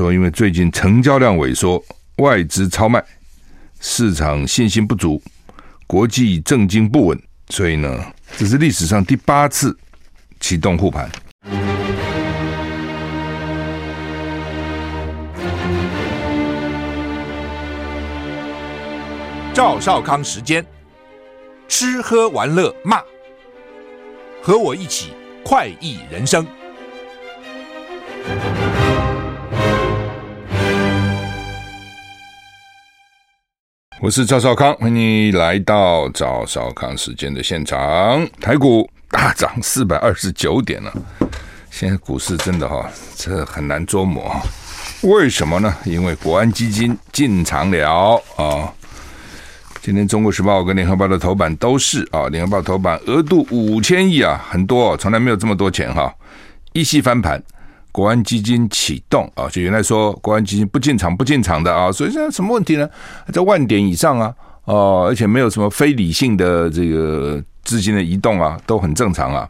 说因为最近成交量萎缩，外资超卖，市场信心不足，国际政经不稳，所以呢，这是历史上第八次启动护盘。赵少康时间，吃喝玩乐骂，和我一起快意人生。我是赵少康，欢迎你来到赵少康时间的现场。台股大涨四百二十九点了，现在股市真的哈，这很难捉摸。为什么呢？因为国安基金进场了啊！今天《中国时报》跟《联合报》的头版都是啊，《联合报》头版额度五千亿啊，很多，从来没有这么多钱哈，一夕翻盘。国安基金启动啊，就原来说国安基金不进场不进场的啊，所以现在什么问题呢？在万点以上啊，哦，而且没有什么非理性的这个资金的移动啊，都很正常啊。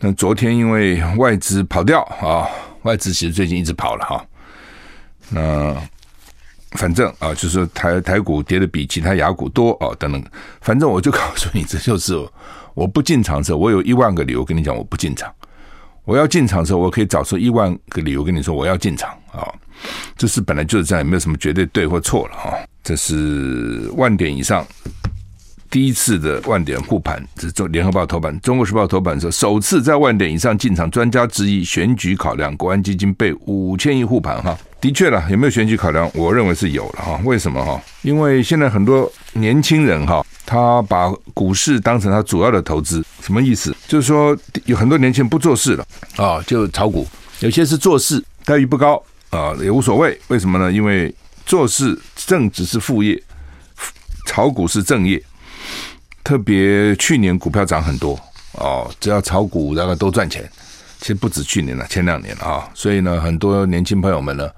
那昨天因为外资跑掉啊，外资其实最近一直跑了哈。那反正啊，就是台台股跌的比其他亚股多哦，等等。反正我就告诉你，这就是我不进场的时候，我有一万个理由跟你讲我不进场。我要进场的时候，我可以找出一万个理由跟你说我要进场啊，这是本来就是这样，也没有什么绝对对或错了哈。这是万点以上第一次的万点护盘，这是联合报头版、中国时报头版说首次在万点以上进场，专家质疑选举考量，国安基金备五千亿护盘哈。的确了，有没有选举考量？我认为是有了哈。为什么哈？因为现在很多年轻人哈。他把股市当成他主要的投资，什么意思？就是说有很多年轻人不做事了啊，就炒股。有些是做事，待遇不高啊，也无所谓。为什么呢？因为做事正只是副业，炒股是正业。特别去年股票涨很多哦，只要炒股大概都赚钱。其实不止去年了，前两年了啊。所以呢，很多年轻朋友们呢，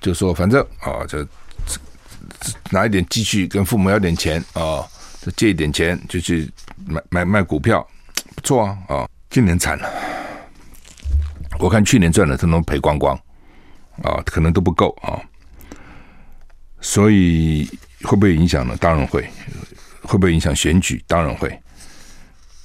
就说反正啊，就拿一点积蓄跟父母要点钱啊。借一点钱就去买买卖股票，不错啊！啊，今年惨了，我看去年赚的都能赔光光啊，可能都不够啊。所以会不会影响呢？当然会。会不会影响选举？当然会。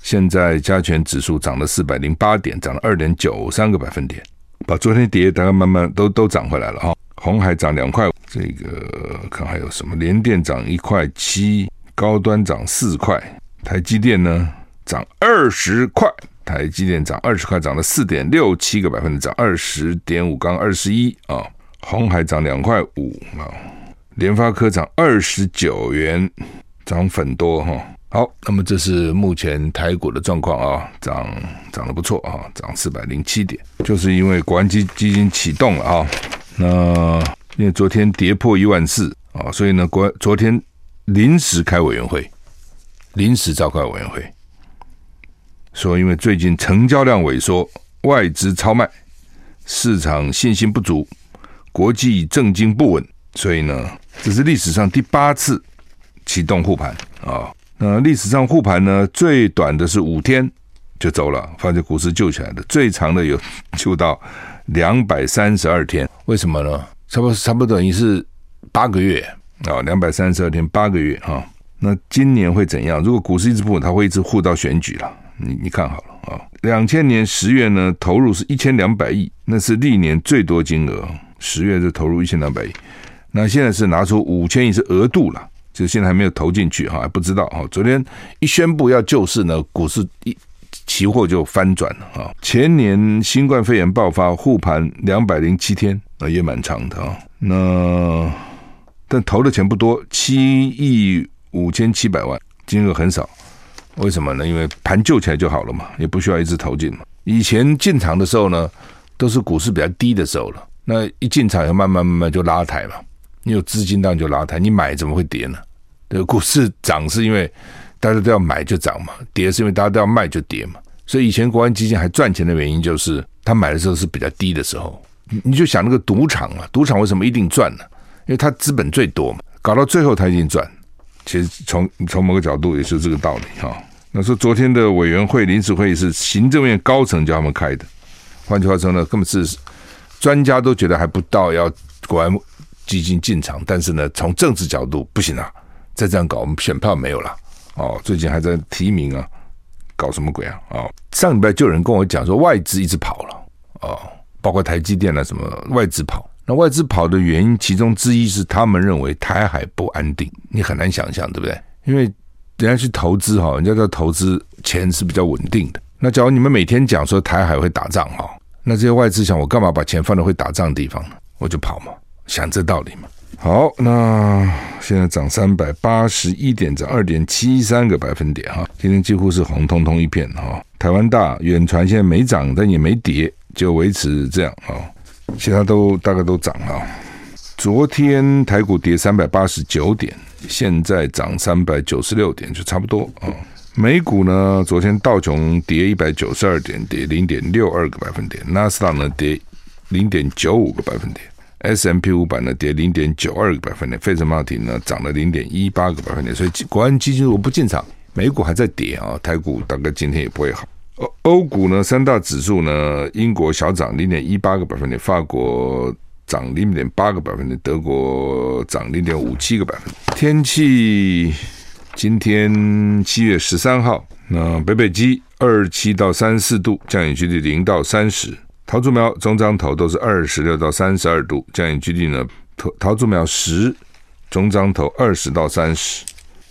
现在加权指数涨了四百零八点，涨了二点九三个百分点，把昨天跌大概慢慢都都涨回来了哈。红海涨两块，这个看还有什么？联电涨一块七。高端涨四块，台积电呢涨二十块，台积电涨二十块，涨了四点六七个百分点，涨二十点五，刚二十一啊。鸿海涨两块五啊，联发科涨二十九元，涨粉多哈。好，那么这是目前台股的状况啊，涨涨得不错啊，涨四百零七点，就是因为国安基基金启动了啊。那因为昨天跌破一万四啊，所以呢，国昨天。临时开委员会，临时召开委员会，说因为最近成交量萎缩，外资超卖，市场信心不足，国际政经不稳，所以呢，这是历史上第八次启动护盘啊。那历史上护盘呢，最短的是五天就走了，发现股市救起来的，最长的有救到两百三十二天，为什么呢？差不多差不多等于是八个月。啊，两百三十二天八个月哈，那今年会怎样？如果股市一直不稳，它会一直护到选举了。你你看好了啊，两千年十月呢，投入是一千两百亿，那是历年最多金额。十月就投入一千两百亿，那现在是拿出五千亿是额度了，就现在还没有投进去哈，还不知道哈。昨天一宣布要救市呢，股市一期货就翻转了啊。前年新冠肺炎爆发护盘两百零七天，那也蛮长的啊。那但投的钱不多，七亿五千七百万，金额很少。为什么呢？因为盘救起来就好了嘛，也不需要一直投进嘛。以前进场的时候呢，都是股市比较低的时候了。那一进场，要慢慢慢慢就拉抬嘛。你有资金当然就拉抬，你买怎么会跌呢？对，股市涨是因为大家都要买就涨嘛，跌是因为大家都要卖就跌嘛。所以以前国安基金还赚钱的原因，就是他买的时候是比较低的时候。你就想那个赌场啊，赌场为什么一定赚呢？因为他资本最多嘛，搞到最后他已经赚。其实从从某个角度也是这个道理哈。那说昨天的委员会临时会议是行政院高层叫他们开的，换句话说呢，根本是专家都觉得还不到要国安基金进场，但是呢，从政治角度不行啊，再这样搞，我们选票没有了哦。最近还在提名啊，搞什么鬼啊？哦，上礼拜就有人跟我讲说，外资一直跑了哦，包括台积电啊什么外资跑。那外资跑的原因，其中之一是他们认为台海不安定，你很难想象，对不对？因为人家去投资哈，人家在投资钱是比较稳定的。那假如你们每天讲说台海会打仗哈，那这些外资想，我干嘛把钱放在会打仗的地方呢？我就跑嘛，想这道理嘛。好，那现在涨三百八十一点，涨二点七三个百分点哈，今天几乎是红彤彤一片哈。台湾大、远传现在没涨，但也没跌，就维持这样啊。其他都大概都涨了。昨天台股跌三百八十九点，现在涨三百九十六点，就差不多啊。美股呢，昨天道琼跌一百九十二点，跌零点六二个百分点；纳斯达呢跌零点九五个百分点；S M P 五百呢跌零点九二个百分点；费城半导体呢涨了零点一八个百分点。所以国安基金如果不进场，美股还在跌啊，台股大概今天也不会好。欧欧股呢，三大指数呢，英国小涨零点一八个百分点，法国涨零点八个百分点，德国涨零点五七个百分点。天气，今天七月十三号，那北北基二七到三十四度，降雨几率零到三十；桃竹苗、中彰投都是二十六到三十二度，降雨几率呢，桃桃竹苗十，中彰投二十到三十。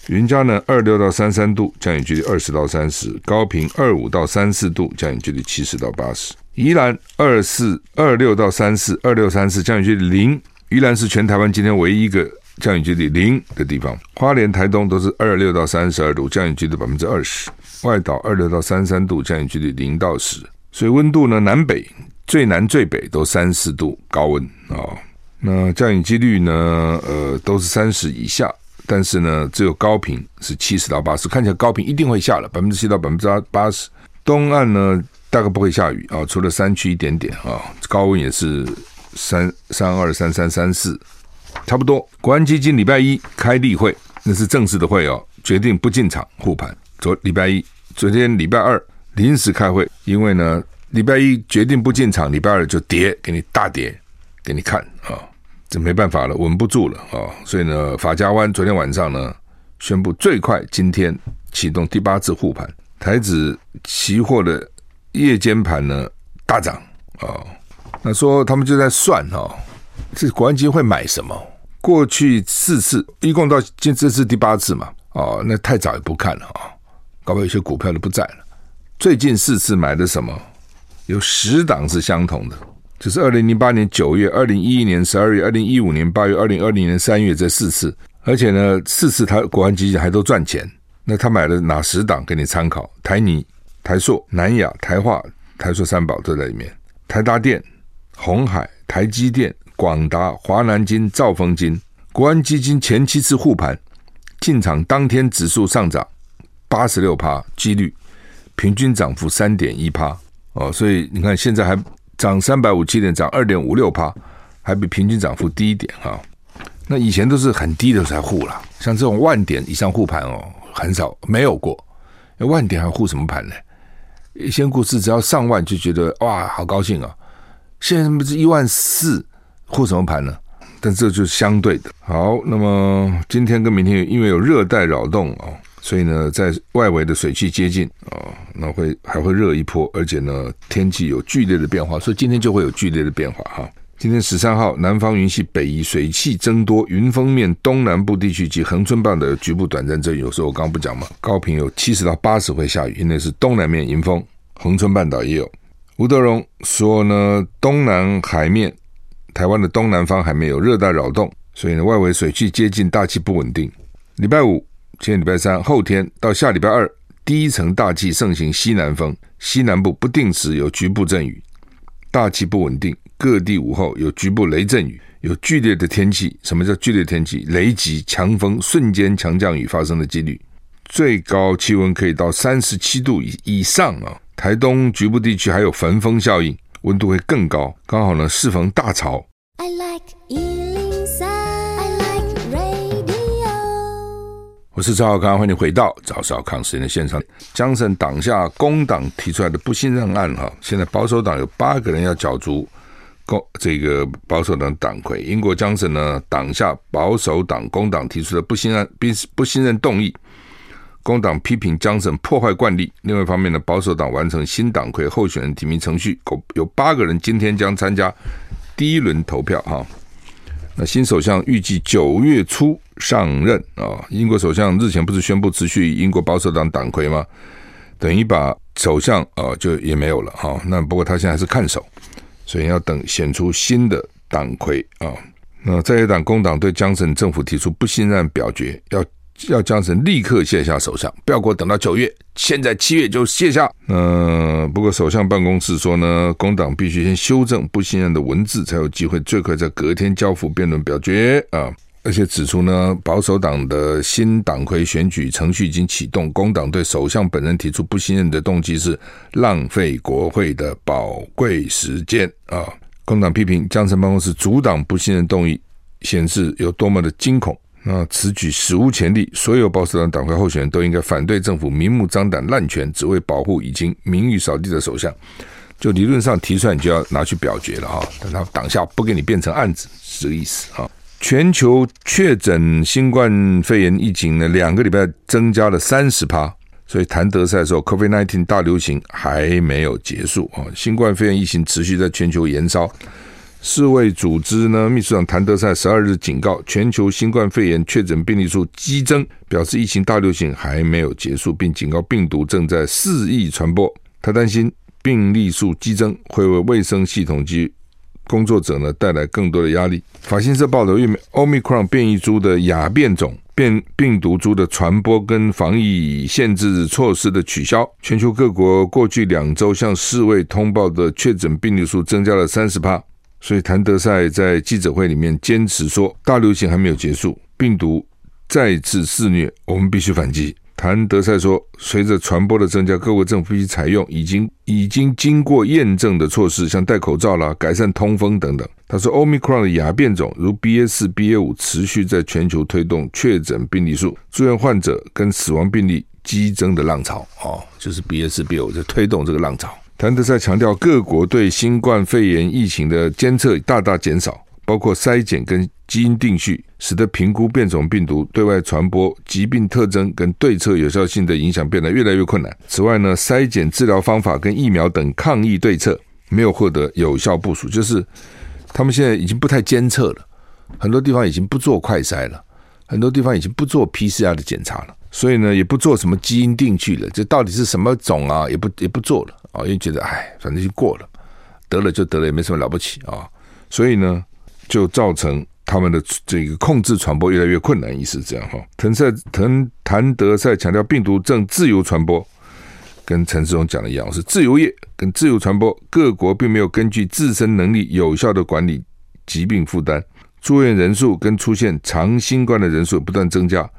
云嘉呢，二六到三三度，降雨距离二十到三十；高屏二五到三四度，降雨距离七十到八十；宜兰二四二六到三四，二六三四，降雨距离零。宜兰是全台湾今天唯一一个降雨距离零的地方。花莲、台东都是二六到三十二度，降雨距离百分之二十；外岛二六到三三度，降雨距离零到十。所以温度呢，南北最南最北都三四度高温啊、哦。那降雨几率呢，呃，都是三十以下。但是呢，只有高频是七十到八十，看起来高频一定会下了百分之七到百分之八十。东岸呢，大概不会下雨啊，除了山区一点点啊。高温也是三三二三三三四，差不多。国安基金礼拜一开例会，那是正式的会哦，决定不进场护盘。昨礼拜一，昨天礼拜二临时开会，因为呢，礼拜一决定不进场，礼拜二就跌，给你大跌，给你看啊。这没办法了，稳不住了啊、哦！所以呢，法家湾昨天晚上呢宣布最快今天启动第八次护盘，台指期货的夜间盘呢大涨啊、哦！那说他们就在算哈、哦，这国安基金会买什么？过去四次一共到今这次第八次嘛哦，那太早也不看了啊、哦，搞不好有些股票都不在了。最近四次买的什么？有十档是相同的。就是二零零八年九月、二零一一年十二月、二零一五年八月、二零二零年三月这四次，而且呢，四次他国安基金还都赚钱。那他买了哪十档给你参考？台泥、台塑、南亚、台化、台塑三宝都在里面。台达电、红海、台积电、广达、华南金、兆丰金。国安基金前七次护盘进场当天指数上涨八十六趴，几率平均涨幅三点一趴哦，所以你看现在还。涨三百五七点，涨二点五六趴，还比平均涨幅低一点哈。那以前都是很低的才护了，像这种万点以上护盘哦，很少没有过。万点还护什么盘呢？以前股市只要上万就觉得哇，好高兴啊。现在不是一万四护什么盘呢？但这就是相对的。好，那么今天跟明天因为有热带扰动哦。所以呢，在外围的水汽接近啊、那会还会热一波，而且呢，天气有剧烈的变化，所以今天就会有剧烈的变化哈。今天十三号，南方云系北移，水汽增多，云锋面东南部地区及恒春半岛局部短暂阵雨。有时候我刚刚不讲嘛，高频有七十到八十会下雨，因为是东南面迎风，恒春半岛也有。吴德荣说呢，东南海面，台湾的东南方还没有热带扰动，所以呢，外围水汽接近，大气不稳定。礼拜五。今天礼拜三，后天到下礼拜二，第一层大气盛行西南风，西南部不定时有局部阵雨，大气不稳定，各地午后有局部雷阵雨，有剧烈的天气。什么叫剧烈天气？雷击、强风、瞬间强降雨发生的几率，最高气温可以到三十七度以以上啊！台东局部地区还有焚风效应，温度会更高，刚好呢适逢大潮。I like 我是赵少康，欢迎回到赵少康时间的现场。江省党下工党提出来的不信任案，哈，现在保守党有八个人要角逐共这个保守党党魁英国江省呢党下保守党工党提出的不信任不不信任动议，工党批评江省破坏惯例。另外一方面呢，保守党完成新党魁候选人提名程序，有八个人今天将参加第一轮投票哈。那新首相预计九月初上任啊。英国首相日前不是宣布辞去英国保守党党魁吗？等于把首相啊就也没有了哈。那不过他现在还是看守。所以要等选出新的党魁啊，那在野党工党对江省政府提出不信任表决，要要江省立刻卸下首相，不要给我等到九月，现在七月就卸下。呃，不过首相办公室说呢，工党必须先修正不信任的文字，才有机会最快在隔天交付辩论表决啊。而且指出呢，保守党的新党魁选举程序已经启动。工党对首相本人提出不信任的动机是浪费国会的宝贵时间啊！工党批评江城办公室阻挡不信任动议，显示有多么的惊恐。那此举史无前例，所有保守党党魁候选人都应该反对政府明目张胆滥权，只为保护已经名誉扫地的首相。就理论上提出来，你就要拿去表决了哈，但他党下不给你变成案子，是这个意思啊。全球确诊新冠肺炎疫情呢，两个礼拜增加了三十趴，所以谭德塞说，COVID-19 大流行还没有结束啊！新冠肺炎疫情持续在全球延烧。世卫组织呢，秘书长谭德塞十二日警告，全球新冠肺炎确诊病例数激增，表示疫情大流行还没有结束，并警告病毒正在肆意传播。他担心病例数激增会为卫生系统及工作者呢带来更多的压力。法新社报道，因为 Omicron 变异株的亚变种变病毒株的传播跟防疫限制措施的取消，全球各国过去两周向世卫通报的确诊病例数增加了三十趴。所以谭德塞在记者会里面坚持说，大流行还没有结束，病毒再次肆虐，我们必须反击。谭德塞说：“随着传播的增加，各国政府必须采用已经已经经过验证的措施，像戴口罩啦、改善通风等等。”他说：“Omicron 的亚变种如 BA 四、BA 五持续在全球推动确诊病例数、住院患者跟死亡病例激增的浪潮。哦，就是 BA 四、BA 五在推动这个浪潮。”谭德塞强调，各国对新冠肺炎疫情的监测大大减少。包括筛检跟基因定序，使得评估变种病毒对外传播、疾病特征跟对策有效性的影响变得越来越困难。此外呢，筛检治疗方法跟疫苗等抗疫对策没有获得有效部署，就是他们现在已经不太监测了，很多地方已经不做快筛了，很多地方已经不做 PCR 的检查了，所以呢，也不做什么基因定序了，这到底是什么种啊？也不也不做了啊，因为觉得哎，反正就过了，得了就得了，也没什么了不起啊，所以呢。就造成他们的这个控制传播越来越困难，意思这样哈。滕塞滕谭德赛强调，病毒正自由传播，跟陈时中讲的一样，是自由业跟自由传播。各国并没有根据自身能力有效的管理疾病负担，住院人数跟出现长新冠的人数不断增加。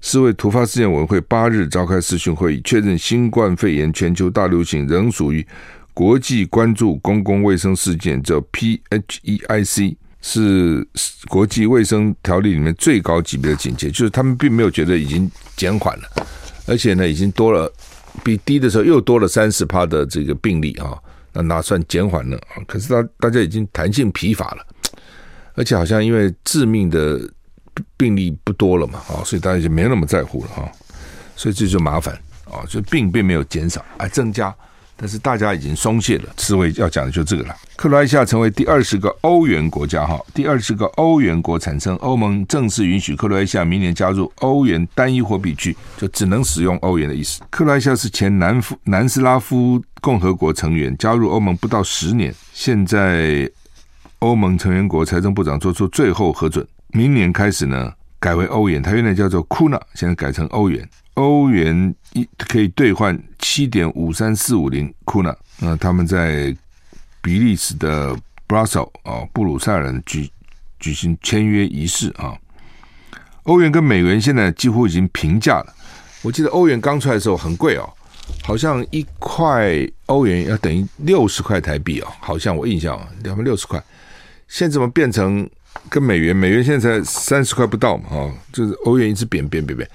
世卫突发事件委员会八日召开视讯会议，确认新冠肺炎全球大流行仍属于国际关注公共卫生事件，叫 PHEIC。是国际卫生条例里面最高级别的警戒，就是他们并没有觉得已经减缓了，而且呢，已经多了比低的时候又多了三十趴的这个病例啊，那哪算减缓了？可是大大家已经弹性疲乏了，而且好像因为致命的病例不多了嘛啊，所以大家就没那么在乎了哈，所以这就麻烦啊，就病并没有减少，而增加。但是大家已经松懈了，刺猬要讲的就这个了。克罗埃西亚成为第二十个欧元国家，哈，第二十个欧元国产生，欧盟正式允许克罗埃西亚明年加入欧元单一货币区，就只能使用欧元的意思。克罗埃西亚是前南夫南斯拉夫共和国成员，加入欧盟不到十年，现在欧盟成员国财政部长做出最后核准，明年开始呢改为欧元，它原来叫做库纳，现在改成欧元。欧元一可以兑换七点五三四五零库纳。那他们在比利时的 Brussels 啊布鲁塞尔举举行签约仪式啊。欧元跟美元现在几乎已经平价了。我记得欧元刚出来的时候很贵哦，好像一块欧元要等于六十块台币哦，好像我印象两百六十块。现在怎么变成跟美元？美元现在才三十块不到嘛？啊，就是欧元一直贬贬贬贬。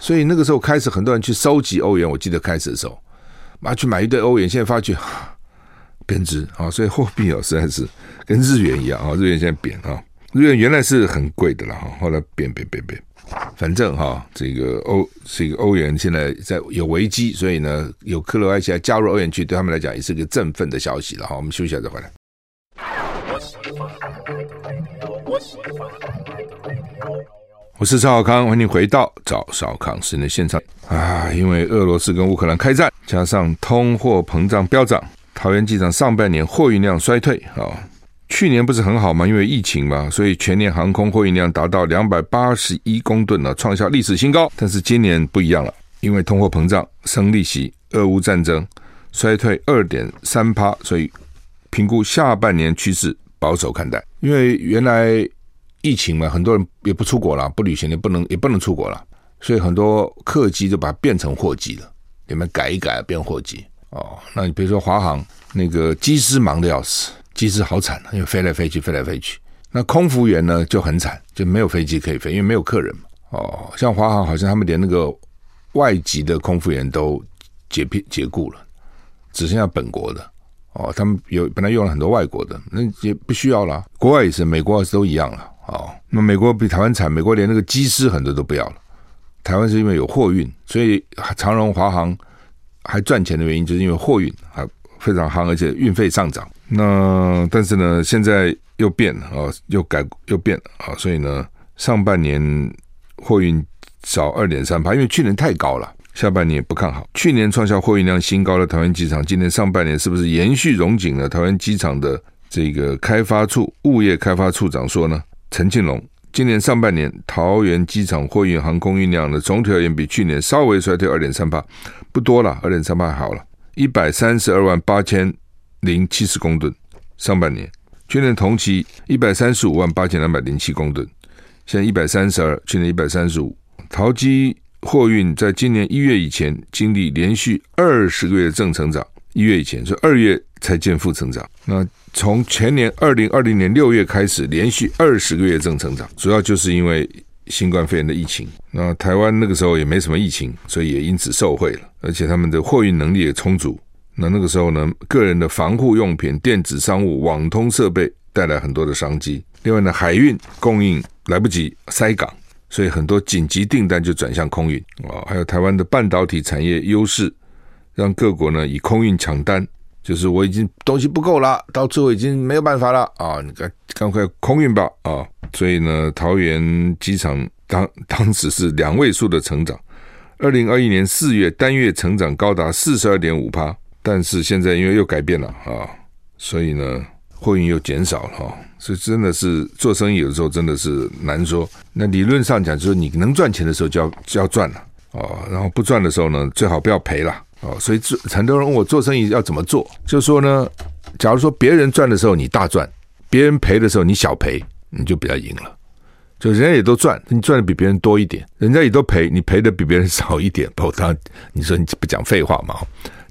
所以那个时候开始，很多人去收集欧元。我记得开始的时候，妈去买一堆欧元，现在发觉贬值啊，所以货币哦实在是跟日元一样啊，日元现在贬啊，日元原来是很贵的了哈，后来贬贬贬贬，反正哈这个欧这个欧元现在在有危机，所以呢有克罗埃西亚加入欧元区，对他们来讲也是个振奋的消息了哈。我们休息一下再回来。我是赵少康，欢迎回到赵少康时间的现场啊！因为俄罗斯跟乌克兰开战，加上通货膨胀飙涨，桃园机场上半年货运量衰退啊。去年不是很好吗？因为疫情嘛，所以全年航空货运量达到两百八十一公吨了，创下历史新高。但是今年不一样了，因为通货膨胀、升利息、俄乌战争，衰退二点三趴，所以评估下半年趋势保守看待。因为原来。疫情嘛，很多人也不出国了，不旅行也不能也不能出国了，所以很多客机就把它变成货机了，里面改一改变货机哦。那你比如说华航那个机师忙的要死，机师好惨，因为飞来飞去飞来飞去。那空服员呢就很惨，就没有飞机可以飞，因为没有客人嘛。哦，像华航好像他们连那个外籍的空服员都解聘解雇了，只剩下本国的。哦，他们有本来用了很多外国的，那也不需要了。国外也是，美国也是都一样了。哦，那美国比台湾惨，美国连那个机师很多都不要了。台湾是因为有货运，所以长荣、华航还赚钱的原因，就是因为货运还非常夯，而且运费上涨。那但是呢，现在又变了啊，又改又变了啊，所以呢，上半年货运少二点三趴，因为去年太高了，下半年也不看好。去年创下货运量新高的桃园机场，今年上半年是不是延续荣景呢？桃园机场的这个开发处物业开发处长说呢？陈庆龙，今年上半年桃园机场货运航空运量呢，总体而言比去年稍微衰退二点三八，不多了，二点三八好了，一百三十二万八千零七十公吨。上半年，去年同期一百三十五万八千两百零七公吨，现在一百三十二，去年一百三十五。桃机货运在今年一月以前经历连续二十个月的正成长，一月以前是二月才见负成长。那从前年二零二零年六月开始，连续二十个月正成长，主要就是因为新冠肺炎的疫情。那台湾那个时候也没什么疫情，所以也因此受惠了，而且他们的货运能力也充足。那那个时候呢，个人的防护用品、电子商务、网通设备带来很多的商机。另外呢，海运供应来不及塞港，所以很多紧急订单就转向空运啊。还有台湾的半导体产业优势，让各国呢以空运抢单。就是我已经东西不够了，到最后已经没有办法了啊！你赶赶快空运吧啊！所以呢，桃园机场当当时是两位数的成长，二零二一年四月单月成长高达四十二点五趴，但是现在因为又改变了啊，所以呢，货运又减少了哈。所以真的是做生意有的时候真的是难说。那理论上讲，就是你能赚钱的时候就要就要赚了啊，然后不赚的时候呢，最好不要赔了。哦，所以做很多人问我做生意要怎么做，就说呢，假如说别人赚的时候你大赚，别人赔的时候你小赔，你就比较赢了。就人家也都赚，你赚的比别人多一点；人家也都赔，你赔的比别人 少一点。不，当然你说你不讲废话嘛？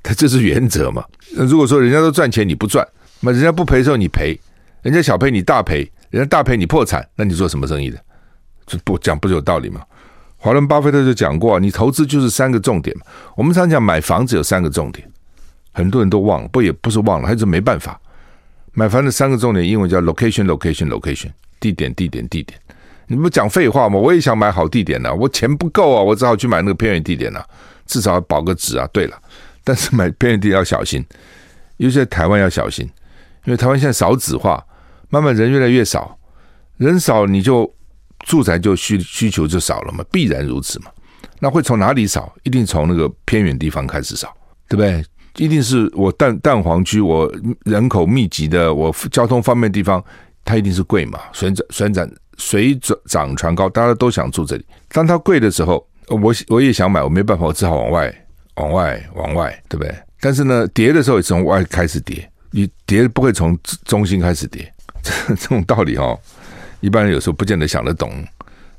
他这是原则嘛。那如果说人家都赚钱你不赚，那人家不赔的时候你赔，人家小赔你大赔，人家大赔你破产，那你做什么生意的？这不讲不是有道理吗？华伦巴菲特就讲过，你投资就是三个重点。我们常讲买房子有三个重点，很多人都忘了，不也不是忘了，还是没办法。买房的三个重点，英文叫 location location location，地点地点地点。你不讲废话吗？我也想买好地点呢、啊，我钱不够啊，我只好去买那个偏远地点呢、啊，至少保个值啊。对了，但是买偏远地要小心，尤其在台湾要小心，因为台湾现在少子化，慢慢人越来越少，人少你就。住宅就需需求就少了嘛，必然如此嘛。那会从哪里少？一定从那个偏远地方开始少，对不对？一定是我蛋蛋黄区，我人口密集的，我交通方便的地方，它一定是贵嘛。水涨水涨水涨船高，大家都想住这里。当它贵的时候，我我也想买，我没办法，我只好往外往外往外，对不对？但是呢，跌的时候也从外开始跌，你跌不会从中心开始跌，这这种道理哦。一般人有时候不见得想得懂，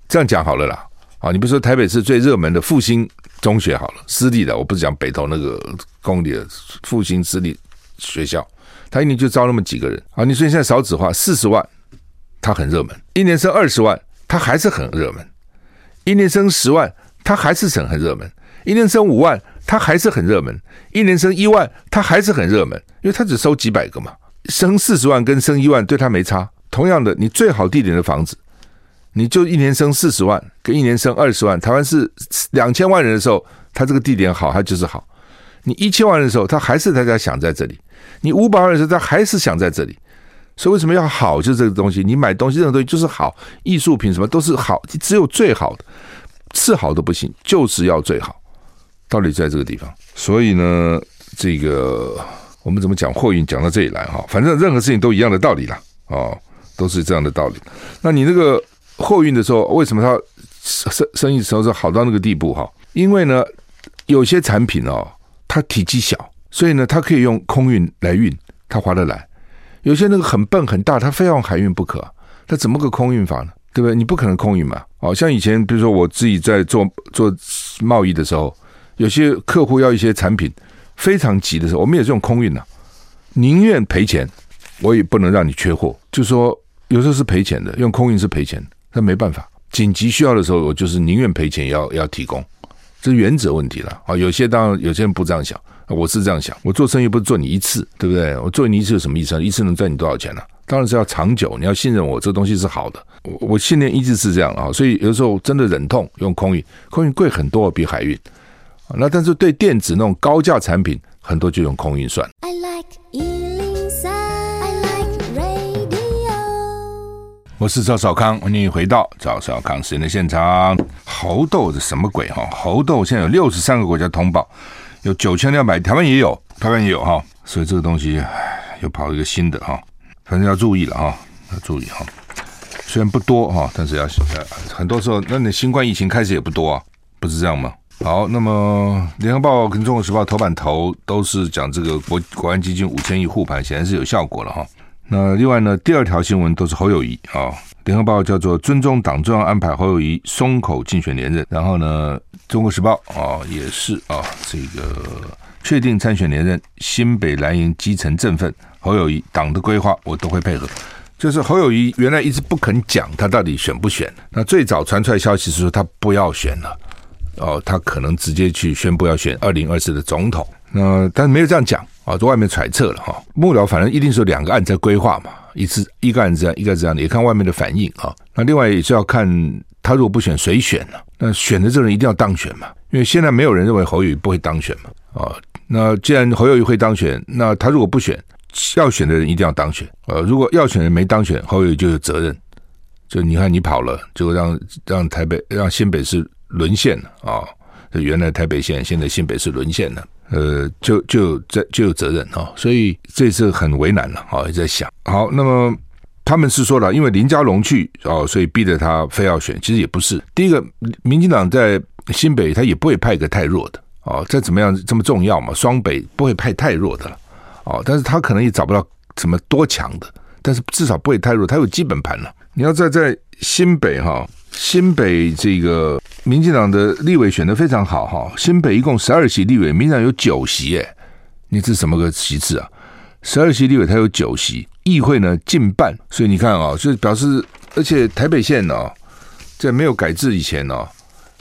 这样讲好了啦。啊，你比如说台北市最热门的复兴中学好了，私立的，我不是讲北投那个公立的复兴私立学校，他一年就招那么几个人啊。你说现在少子化，四十万，他很热门；一年生二十万，他还是很热门；一年生十万，他还是很很热门；一年生五万，他还是很热门；一年生一万，他还是很热门，因为他只收几百个嘛。生四十万跟生一万对他没差。同样的，你最好地点的房子，你就一年生四十万，跟一年生二十万。台湾是两千万人的时候，他这个地点好，他就是好。你一千万人的时候，他还是大家想在这里；你五百万的时候，他还是想在这里。所以为什么要好？就是这个东西，你买东西任何东西就是好，艺术品什么都是好，只有最好的，次好都不行，就是要最好。道理在这个地方。所以呢，这个我们怎么讲货运讲到这里来哈？反正任何事情都一样的道理啦，哦，都是这样的道理。那你那个货运的时候，为什么它生生意时候是好到那个地步哈？因为呢，有些产品哦，它体积小，所以呢，它可以用空运来运，它划得来。有些那个很笨很大，他非要用海运不可，他怎么个空运法呢？对不对？你不可能空运嘛。哦，像以前比如说我自己在做做贸易的时候，有些客户要一些产品非常急的时候，我们也是用空运的，宁愿赔钱，我也不能让你缺货。就说有时候是赔钱的，用空运是赔钱，那没办法。紧急需要的时候，我就是宁愿赔钱要要提供，这是原则问题了。啊，有些当然有些人不这样想。我是这样想，我做生意不是做你一次，对不对？我做你一次有什么意思？一次能赚你多少钱呢？当然是要长久，你要信任我，这东西是好的。我我信念一直是这样啊，所以有时候真的忍痛用空运，空运贵很多，比海运。那但是对电子那种高价产品，很多就用空运算。I like 我是赵少康，欢迎回到赵少康时间的现场。猴痘是什么鬼哈？猴痘现在有六十三个国家通报。有九千两百，台湾也有，台湾也有哈，所以这个东西又跑一个新的哈，反正要注意了哈，要注意哈。虽然不多哈，但是要很多时候，那你新冠疫情开始也不多啊，不是这样吗？好，那么联合报跟中国时报头版头都是讲这个国国安基金五千亿护盘，显然是有效果了哈。那另外呢，第二条新闻都是侯友谊啊。联合报叫做尊重党中央安排，侯友谊松口竞选连任。然后呢，中国时报啊也是啊，这个确定参选连任，新北蓝营基层振奋，侯友谊党的规划我都会配合。就是侯友谊原来一直不肯讲他到底选不选，那最早传出来消息是说他不要选了，哦，他可能直接去宣布要选二零二四的总统。那但是没有这样讲啊，在外面揣测了哈。幕僚反正一定是有两个案在规划嘛。一次一个案子这样，一个这样的，也看外面的反应啊。那另外也是要看他如果不选，谁选呢？那选的这个人一定要当选嘛？因为现在没有人认为侯友宜不会当选嘛。啊，那既然侯友宜会当选，那他如果不选，要选的人一定要当选。呃，如果要选的人没当选，侯友宜就有责任。就你看你跑了，就让让台北让新北市沦陷了啊！这原来台北县，现在新北市沦陷了。呃，就就在就有责任哈，所以这次很为难了哈，也在想。好，那么他们是说了，因为林佳龙去哦，所以逼着他非要选。其实也不是，第一个，民进党在新北他也不会派一个太弱的哦，再怎么样这么重要嘛，双北不会派太弱的了哦，但是他可能也找不到什么多强的，但是至少不会太弱，他有基本盘了。你要在在新北哈。新北这个民进党的立委选得非常好哈，新北一共十二席立委，民进党有九席诶，你这是什么个席次啊？十二席立委他有九席，议会呢近半，所以你看啊，就表示，而且台北县呢，在没有改制以前呢，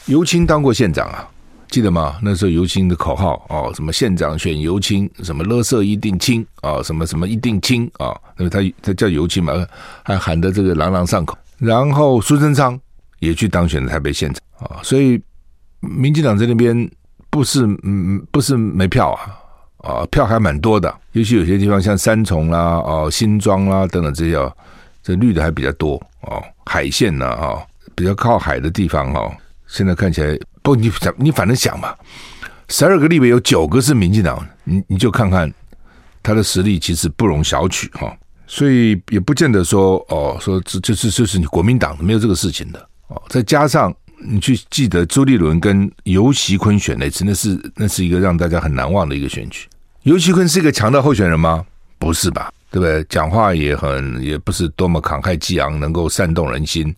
游青当过县长啊，记得吗？那时候尤青的口号哦，什么县长选尤青，什么勒色一定清啊，什么什么一定清啊，那么他他叫尤青嘛，还喊得这个朗朗上口。然后苏贞昌。也去当选了台北县长。啊，所以民进党在那边不是嗯不是没票啊。啊，票还蛮多的，尤其有些地方像三重啦、哦新庄啦等等这些，这绿的还比较多哦，海线呐啊，比较靠海的地方哈，现在看起来不你想你反正想嘛，十二个立委有九个是民进党，你你就看看他的实力其实不容小觑哈，所以也不见得说哦说这就是就是你国民党没有这个事情的。再加上你去记得朱立伦跟游锡堃选那次，那是那是一个让大家很难忘的一个选举。游锡堃是一个强的候选人吗？不是吧，对不对？讲话也很也不是多么慷慨激昂，能够煽动人心。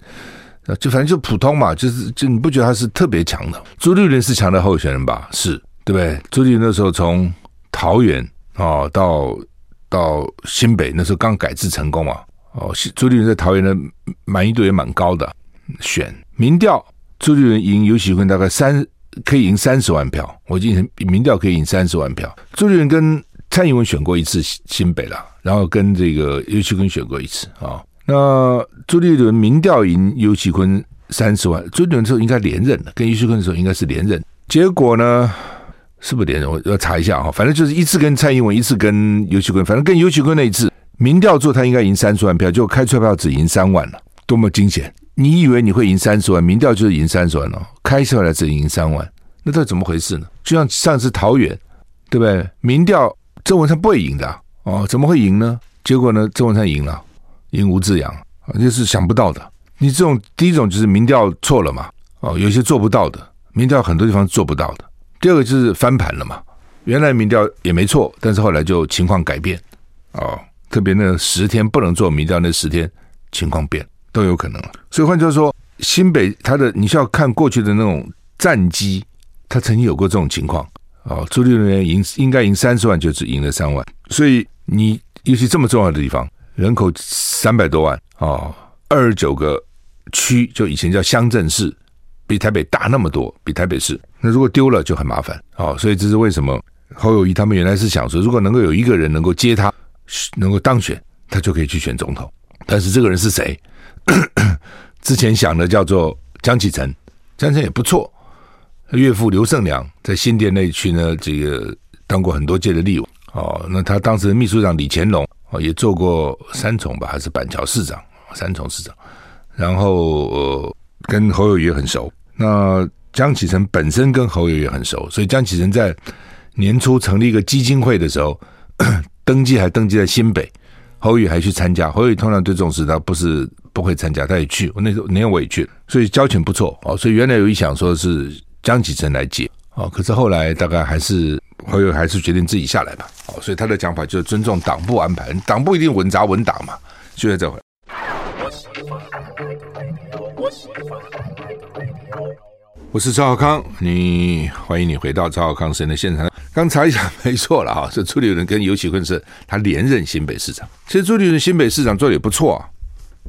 就反正就普通嘛，就是就你不觉得他是特别强的？朱立伦是强的候选人吧？是，对不对？朱立伦那时候从桃园哦到到新北，那时候刚改制成功啊。哦，朱立伦在桃园的满意度也蛮高的。选民调，朱立伦赢游锡堃大概三可以赢三十万票，我记得民调可以赢三十万票。朱立伦跟蔡英文选过一次新北了，然后跟这个游锡堃选过一次啊。那朱立伦民调赢游锡堃三十万，朱立伦之后应该连任了，跟游锡堃的时候应该是连任。结果呢，是不是连任？我要查一下哈。反正就是一次跟蔡英文，一次跟游锡堃。反正跟游锡堃那一次民调做，他应该赢三十万票，就开出来票只赢三万了，多么惊险！你以为你会赢三十万？民调就是赢三十万哦，开出来只赢三万，那到底怎么回事呢？就像上次桃园，对不对？民调郑文灿不会赢的哦，怎么会赢呢？结果呢，郑文灿赢了，赢吴志阳，啊，就是想不到的。你这种第一种就是民调错了嘛，哦，有些做不到的，民调很多地方做不到的。第二个就是翻盘了嘛，原来民调也没错，但是后来就情况改变，哦，特别那十天不能做民调，那十天情况变。都有可能，所以换句话说，新北他的你需要看过去的那种战绩，他曾经有过这种情况哦。朱立伦赢应该赢三十万，就只赢了三万，所以你尤其这么重要的地方，人口三百多万哦，二十九个区，就以前叫乡镇市，比台北大那么多，比台北市。那如果丢了就很麻烦哦。所以这是为什么侯友谊他们原来是想说，如果能够有一个人能够接他，能够当选，他就可以去选总统。但是这个人是谁？之前想的叫做江启臣，江启臣也不错。岳父刘胜良在新店那一区呢，这个当过很多届的立委哦。那他当时的秘书长李干龙哦，也做过三重吧，还是板桥市长，三重市长。然后呃，跟侯友宜很熟。那江启臣本身跟侯友宜很熟，所以江启臣在年初成立一个基金会的时候，登记还登记在新北。侯宇还去参加，侯宇通常对这种事他不是不会参加，他也去。我那时候那天我也去，所以交情不错哦。所以原来有一想说是江启臣来接哦，可是后来大概还是侯宇还是决定自己下来吧。哦，所以他的讲法就是尊重党部安排，党部一定稳扎稳打嘛。就在这会。我是赵浩康，你欢迎你回到赵浩康生的现场。刚查一下，没错了哈，这朱立伦跟游锡堃是他连任新北市长。其实朱立伦新北市长做的也不错啊，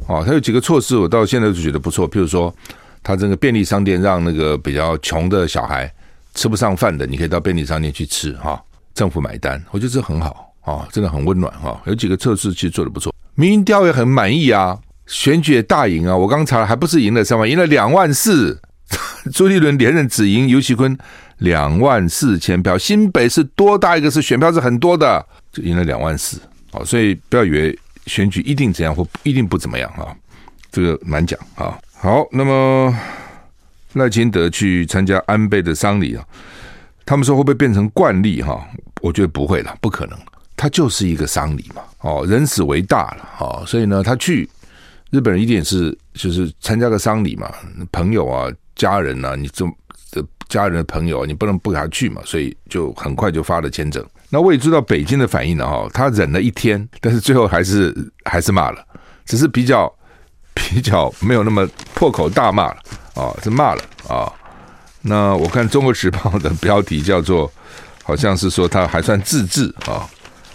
哦，他有几个措施，我到现在都觉得不错。譬如说，他这个便利商店让那个比较穷的小孩吃不上饭的，你可以到便利商店去吃哈，政府买单，我觉得这很好啊，真的很温暖哈。有几个措施其实做的不错，民意调也很满意啊，选举也大赢啊。我刚查了，还不是赢了三万，赢了两万四。朱立伦连任只赢游锡堃两万四千票，新北是多大一个？是选票是很多的，就赢了两万四。好，所以不要以为选举一定怎样或一定不怎么样啊，这个难讲啊。好，那么赖清德去参加安倍的丧礼啊，他们说会不会变成惯例哈？我觉得不会了，不可能，他就是一个丧礼嘛。哦，人死为大了，哦，所以呢，他去日本人一定是就是参加个丧礼嘛，朋友啊。家人、啊？你这家人的朋友，你不能不给他去嘛？所以就很快就发了签证。那我也知道北京的反应了哈，他忍了一天，但是最后还是 还是骂了，只是比较比较没有那么破口大骂了啊，是骂了啊。那我看《中国时报》的标题叫做，好像是说他还算自制啊，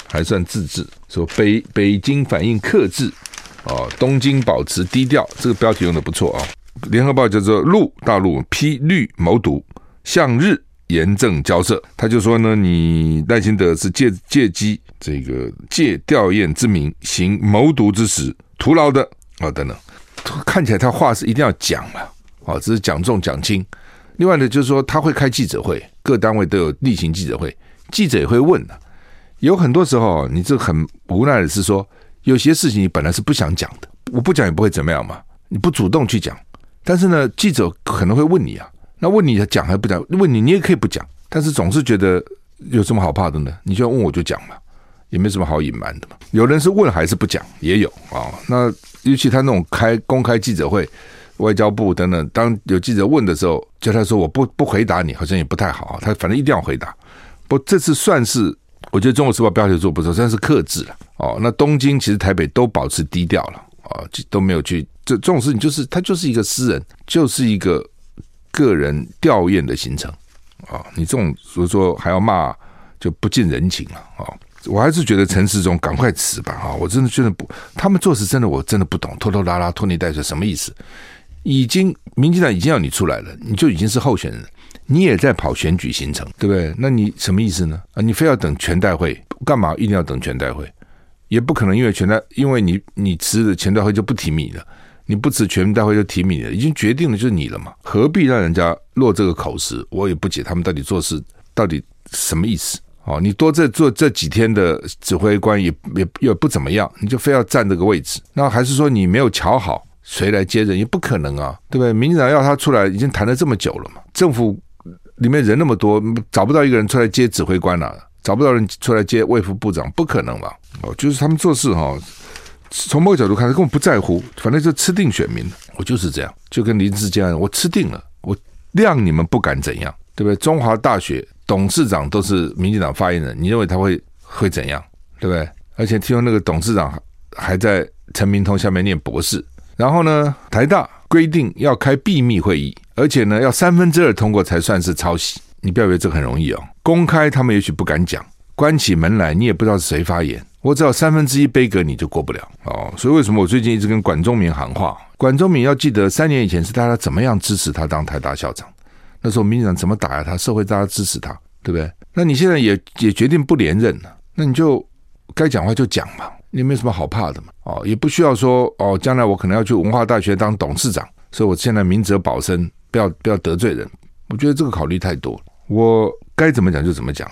还算自制，说北北京反应克制啊，东京保持低调，这个标题用的不错啊。联合报叫做“陆大陆批绿谋独，向日严正交涉”。他就说呢，你赖清德是借借机这个借吊唁之名行谋独之实，徒劳的啊、哦、等等。看起来他话是一定要讲了，啊、哦，只是讲重讲轻。另外呢，就是说他会开记者会，各单位都有例行记者会，记者也会问的。有很多时候，你这很无奈的是说，有些事情你本来是不想讲的，我不讲也不会怎么样嘛，你不主动去讲。但是呢，记者可能会问你啊，那问你讲还不讲？问你你也可以不讲，但是总是觉得有什么好怕的呢？你就要问我就讲嘛，也没什么好隐瞒的嘛。有人是问还是不讲，也有啊。那尤其他那种开公开记者会，外交部等等，当有记者问的时候，叫他说我不不回答你，好像也不太好啊。他反正一定要回答。不，这次算是我觉得《中国时报》标题做不错，算是克制了哦。那东京其实台北都保持低调了。啊，都没有去这这种事情，就是他就是一个私人，就是一个个人吊唁的行程啊。你这种所以说还要骂，就不近人情了啊。我还是觉得陈时中赶快辞吧啊！我真的觉得不，他们做事真的我真的不懂，拖拖拉拉、拖泥带水什么意思？已经民进党已经要你出来了，你就已经是候选人，你也在跑选举行程，对不对？那你什么意思呢？啊，你非要等全代会，干嘛一定要等全代会？也不可能因为全代，因为你你辞了全代会就不提名了，你不辞全民大会就提名你了，已经决定了就是你了嘛，何必让人家落这个口实？我也不解他们到底做事到底什么意思？哦，你多这做这几天的指挥官也也也不怎么样，你就非要占这个位置？那还是说你没有瞧好谁来接任？也不可能啊，对不对？民进党要他出来已经谈了这么久了嘛，政府。里面人那么多，找不到一个人出来接指挥官了，啊，找不到人出来接卫副部长，不可能吧？哦，就是他们做事哈，从某个角度看，他根本不在乎，反正就吃定选民。我就是这样，就跟林志坚，我吃定了，我让你们不敢怎样，对不对？中华大学董事长都是民进党发言人，你认为他会会怎样？对不对？而且听说那个董事长还在陈明通下面念博士，然后呢，台大规定要开闭密会议。而且呢，要三分之二通过才算是抄袭。你不要以为这很容易哦。公开他们也许不敢讲，关起门来你也不知道是谁发言。我只要三分之一杯葛你就过不了哦。所以为什么我最近一直跟管中闵喊话？管中闵要记得，三年以前是大家怎么样支持他当台大校长？那时候民进党怎么打压他？社会大家支持他，对不对？那你现在也也决定不连任了，那你就该讲话就讲嘛，你没什么好怕的嘛。哦，也不需要说哦，将来我可能要去文化大学当董事长，所以我现在明哲保身。不要不要得罪人，我觉得这个考虑太多。我该怎么讲就怎么讲。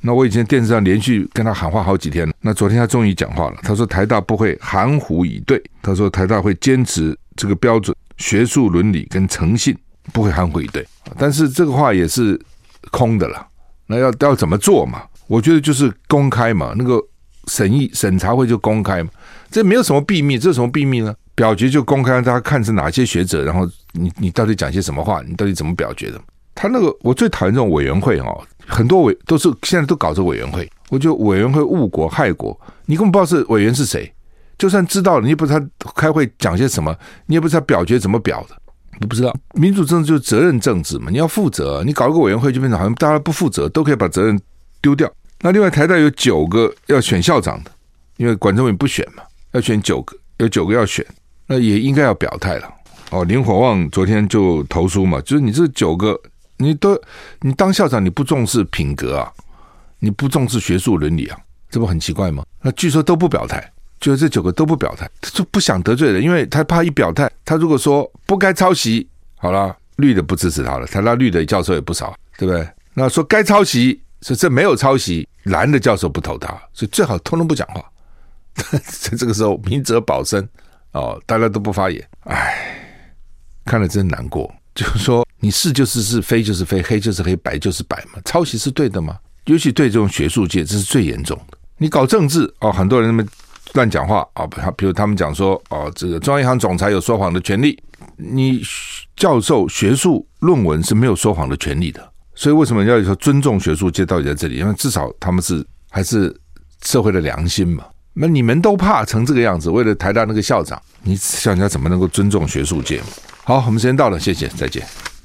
那我以前电视上连续跟他喊话好几天了。那昨天他终于讲话了，他说台大不会含糊以对，他说台大会坚持这个标准、学术伦理跟诚信，不会含糊以对。但是这个话也是空的了。那要要怎么做嘛？我觉得就是公开嘛，那个审议审查会就公开嘛，这没有什么秘密，这是什么秘密呢？表决就公开，让大家看是哪些学者，然后你你到底讲些什么话，你到底怎么表决的？他那个我最讨厌这种委员会哦，很多委都是现在都搞这委员会，我觉得委员会误国害国，你根本不知道是委员是谁，就算知道了，你也不知道他开会讲些什么，你也不知道表决怎么表的，你不知道。民主政治就是责任政治嘛，你要负责，你搞一个委员会就变成好像大家不负责，都可以把责任丢掉。那另外台大有九个要选校长的，因为管政委不选嘛，要选九个，有九个要选。那也应该要表态了哦。林火旺昨天就投书嘛，就是你这九个，你都你当校长，你不重视品格啊，你不重视学术伦理啊，这不很奇怪吗？那据说都不表态，就这九个都不表态，他就不想得罪人，因为他怕一表态，他如果说不该抄袭，好了，绿的不支持他了，他那绿的教授也不少，对不对？那说该抄袭，说这没有抄袭，蓝的教授不投他，所以最好通通不讲话，在 这个时候明哲保身。哦，大家都不发言，唉，看了真难过。就是说，你是就是是，非就是非，黑就是黑，白就是白嘛。抄袭是对的吗？尤其对这种学术界，这是最严重的。你搞政治哦，很多人那么乱讲话啊，他比如他们讲说哦，这个中央银行总裁有说谎的权利，你教授学术论文是没有说谎的权利的。所以为什么要说尊重学术界？到底在这里？因为至少他们是还是社会的良心嘛。那你们都怕成这个样子，为了台大那个校长，你想人家怎么能够尊重学术界？好，我们时间到了，谢谢，再见。